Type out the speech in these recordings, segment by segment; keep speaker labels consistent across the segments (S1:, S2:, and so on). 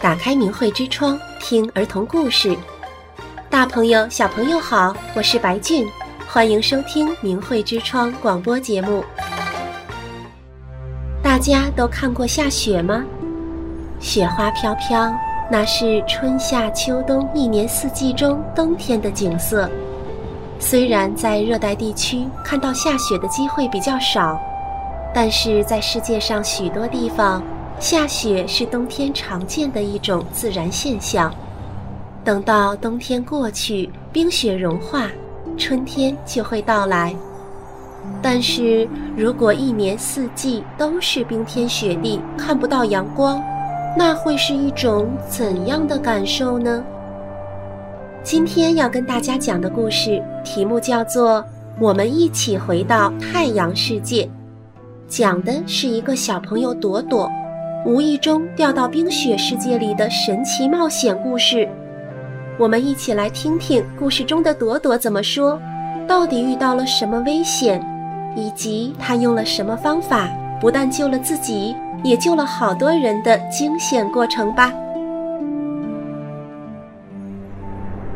S1: 打开明慧之窗，听儿童故事。大朋友、小朋友好，我是白俊，欢迎收听明慧之窗广播节目。大家都看过下雪吗？雪花飘飘，那是春夏秋冬一年四季中冬天的景色。虽然在热带地区看到下雪的机会比较少，但是在世界上许多地方，下雪是冬天常见的一种自然现象。等到冬天过去，冰雪融化，春天就会到来。但是如果一年四季都是冰天雪地，看不到阳光，那会是一种怎样的感受呢？今天要跟大家讲的故事题目叫做《我们一起回到太阳世界》，讲的是一个小朋友朵朵无意中掉到冰雪世界里的神奇冒险故事。我们一起来听听故事中的朵朵怎么说，到底遇到了什么危险，以及她用了什么方法，不但救了自己，也救了好多人的惊险过程吧。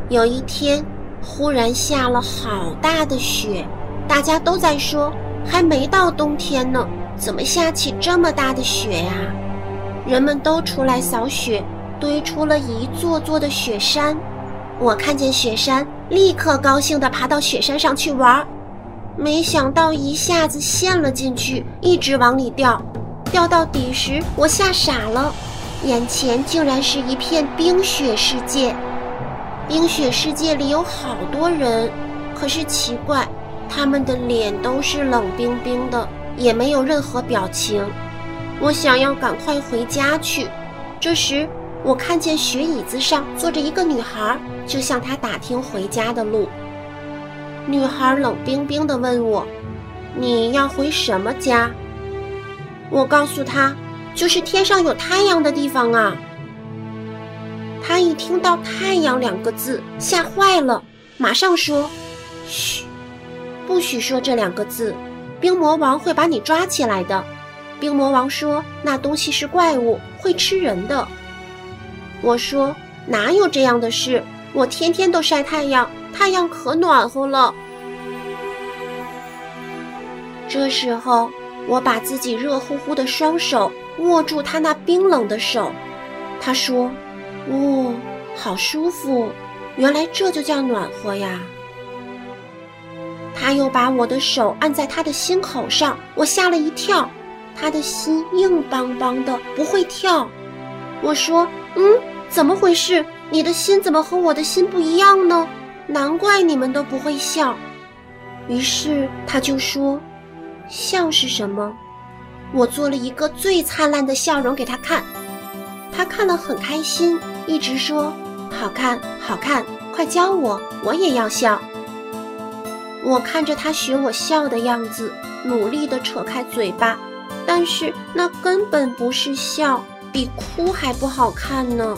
S2: 有一天，忽然下了好大的雪，大家都在说，还没到冬天呢，怎么下起这么大的雪呀？人们都出来扫雪，堆出了一座座的雪山。我看见雪山，立刻高兴地爬到雪山上去玩儿，没想到一下子陷了进去，一直往里掉，掉到底时，我吓傻了，眼前竟然是一片冰雪世界。冰雪世界里有好多人，可是奇怪，他们的脸都是冷冰冰的，也没有任何表情。我想要赶快回家去。这时，我看见雪椅子上坐着一个女孩，就向她打听回家的路。女孩冷冰冰地问我：“你要回什么家？”我告诉她：“就是天上有太阳的地方啊。”他一听到“太阳”两个字，吓坏了，马上说：“嘘，不许说这两个字，冰魔王会把你抓起来的。”冰魔王说：“那东西是怪物，会吃人的。”我说：“哪有这样的事？我天天都晒太阳，太阳可暖和了。”这时候，我把自己热乎乎的双手握住他那冰冷的手，他说。哦，好舒服！原来这就叫暖和呀。他又把我的手按在他的心口上，我吓了一跳。他的心硬邦邦的，不会跳。我说：“嗯，怎么回事？你的心怎么和我的心不一样呢？难怪你们都不会笑。”于是他就说：“笑是什么？”我做了一个最灿烂的笑容给他看，他看了很开心。一直说好看，好看，快教我，我也要笑。我看着他学我笑的样子，努力地扯开嘴巴，但是那根本不是笑，比哭还不好看呢。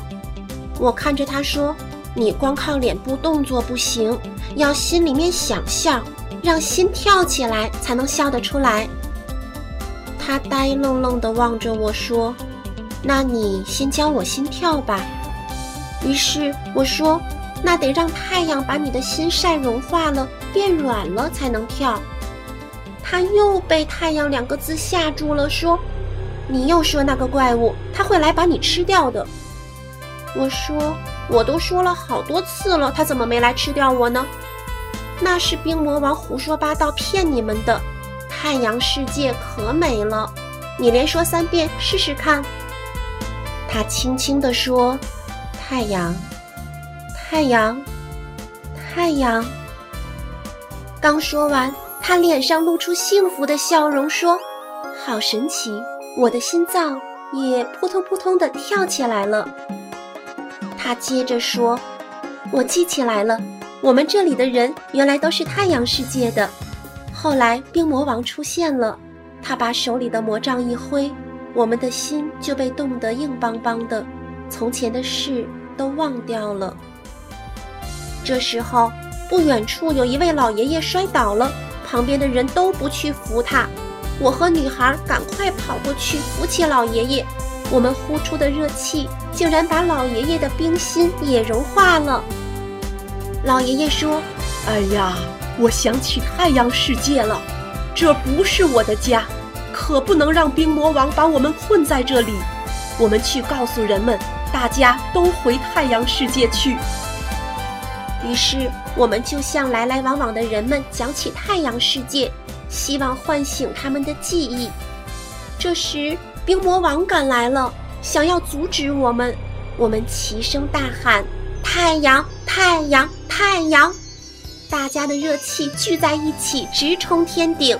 S2: 我看着他说：“你光靠脸部动作不行，要心里面想笑，让心跳起来才能笑得出来。”他呆愣愣地望着我说：“那你先教我心跳吧。”于是我说：“那得让太阳把你的心晒融化了，变软了才能跳。”他又被“太阳”两个字吓住了，说：“你又说那个怪物，他会来把你吃掉的。”我说：“我都说了好多次了，他怎么没来吃掉我呢？”那是冰魔王胡说八道骗你们的。太阳世界可美了，你连说三遍试试看。他轻轻地说。太阳，太阳，太阳。刚说完，他脸上露出幸福的笑容，说：“好神奇，我的心脏也扑通扑通地跳起来了。”他接着说：“我记起来了，我们这里的人原来都是太阳世界的。后来冰魔王出现了，他把手里的魔杖一挥，我们的心就被冻得硬邦邦的。”从前的事都忘掉了。这时候，不远处有一位老爷爷摔倒了，旁边的人都不去扶他。我和女孩赶快跑过去扶起老爷爷。我们呼出的热气竟然把老爷爷的冰心也融化了。老爷爷说：“
S3: 哎呀，我想起太阳世界了，这不是我的家，可不能让冰魔王把我们困在这里。我们去告诉人们，大家都回太阳世界去。”
S2: 于是，我们就向来来往往的人们讲起太阳世界，希望唤醒他们的记忆。这时，冰魔王赶来了，想要阻止我们。我们齐声大喊：“太阳，太阳，太阳！”大家的热气聚在一起，直冲天顶。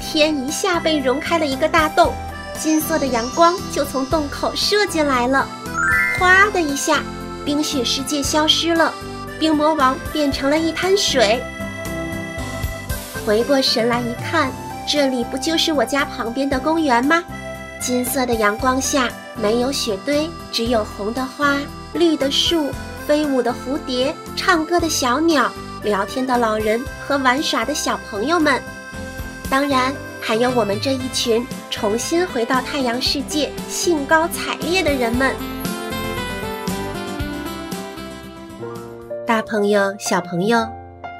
S2: 天一下被融开了一个大洞，金色的阳光就从洞口射进来了。哗的一下，冰雪世界消失了，冰魔王变成了一滩水。回过神来一看，这里不就是我家旁边的公园吗？金色的阳光下，没有雪堆，只有红的花、绿的树、飞舞的蝴蝶、唱歌的小鸟、聊天的老人和玩耍的小朋友们。当然，还有我们这一群重新回到太阳世界、兴高采烈的人们。
S1: 大朋友、小朋友，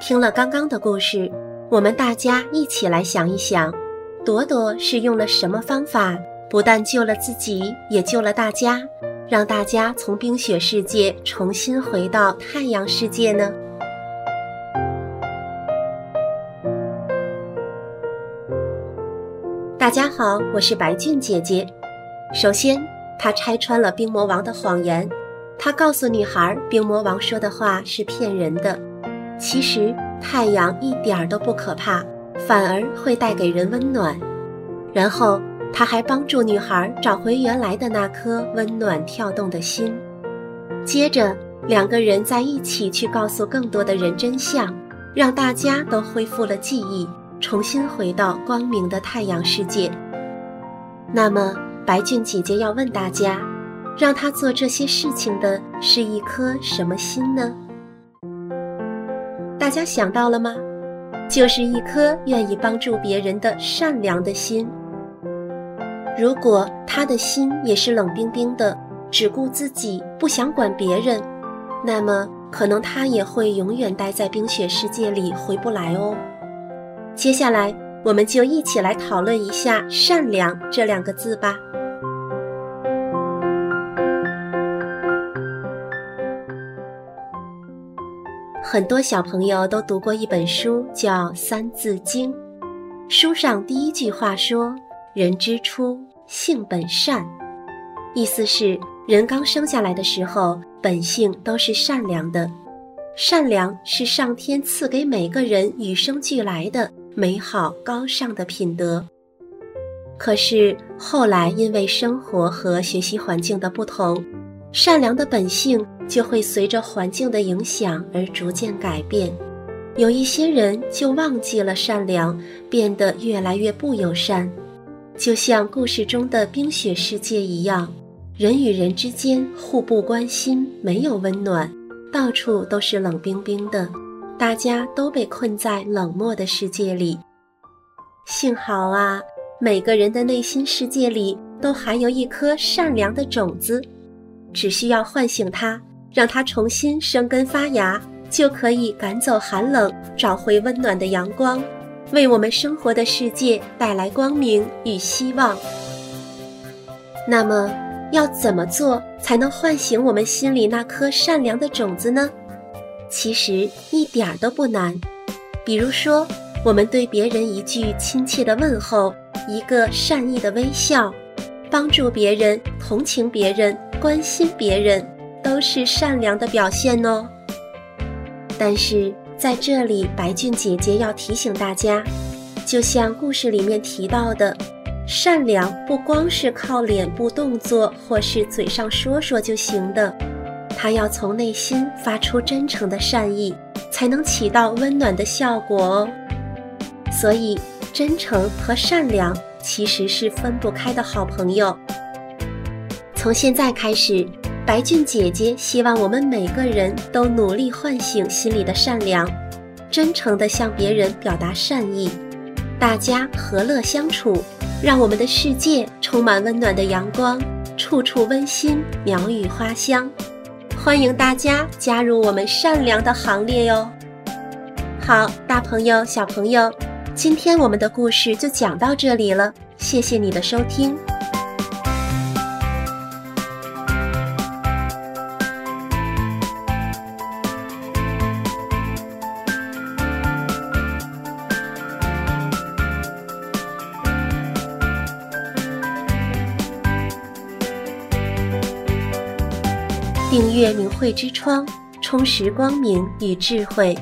S1: 听了刚刚的故事，我们大家一起来想一想，朵朵是用了什么方法？不但救了自己，也救了大家，让大家从冰雪世界重新回到太阳世界呢。大家好，我是白俊姐姐。首先，她拆穿了冰魔王的谎言，他告诉女孩，冰魔王说的话是骗人的。其实，太阳一点儿都不可怕，反而会带给人温暖。然后，他还帮助女孩找回原来的那颗温暖跳动的心。接着，两个人在一起去告诉更多的人真相，让大家都恢复了记忆，重新回到光明的太阳世界。那么，白俊姐姐要问大家，让他做这些事情的是一颗什么心呢？大家想到了吗？就是一颗愿意帮助别人的善良的心。如果他的心也是冷冰冰的，只顾自己，不想管别人，那么可能他也会永远待在冰雪世界里，回不来哦。接下来，我们就一起来讨论一下“善良”这两个字吧。很多小朋友都读过一本书，叫《三字经》，书上第一句话说：“人之初。”性本善，意思是人刚生下来的时候，本性都是善良的。善良是上天赐给每个人与生俱来的美好高尚的品德。可是后来因为生活和学习环境的不同，善良的本性就会随着环境的影响而逐渐改变。有一些人就忘记了善良，变得越来越不友善。就像故事中的冰雪世界一样，人与人之间互不关心，没有温暖，到处都是冷冰冰的，大家都被困在冷漠的世界里。幸好啊，每个人的内心世界里都含有一颗善良的种子，只需要唤醒它，让它重新生根发芽，就可以赶走寒冷，找回温暖的阳光。为我们生活的世界带来光明与希望。那么，要怎么做才能唤醒我们心里那颗善良的种子呢？其实一点儿都不难。比如说，我们对别人一句亲切的问候，一个善意的微笑，帮助别人、同情别人、关心别人，都是善良的表现哦。但是，在这里，白俊姐姐要提醒大家，就像故事里面提到的，善良不光是靠脸部动作或是嘴上说说就行的，它要从内心发出真诚的善意，才能起到温暖的效果哦。所以，真诚和善良其实是分不开的好朋友。从现在开始白俊姐姐希望我们每个人都努力唤醒心里的善良。真诚地向别人表达善意大家和乐相处让我们的世界充满温暖的阳光处处温馨鸟语花香欢迎大家加入我们善良的行列哟好大朋友小朋友今天我们的故事就讲到这里了谢谢你的收听。订阅明慧之窗充实光明与智慧。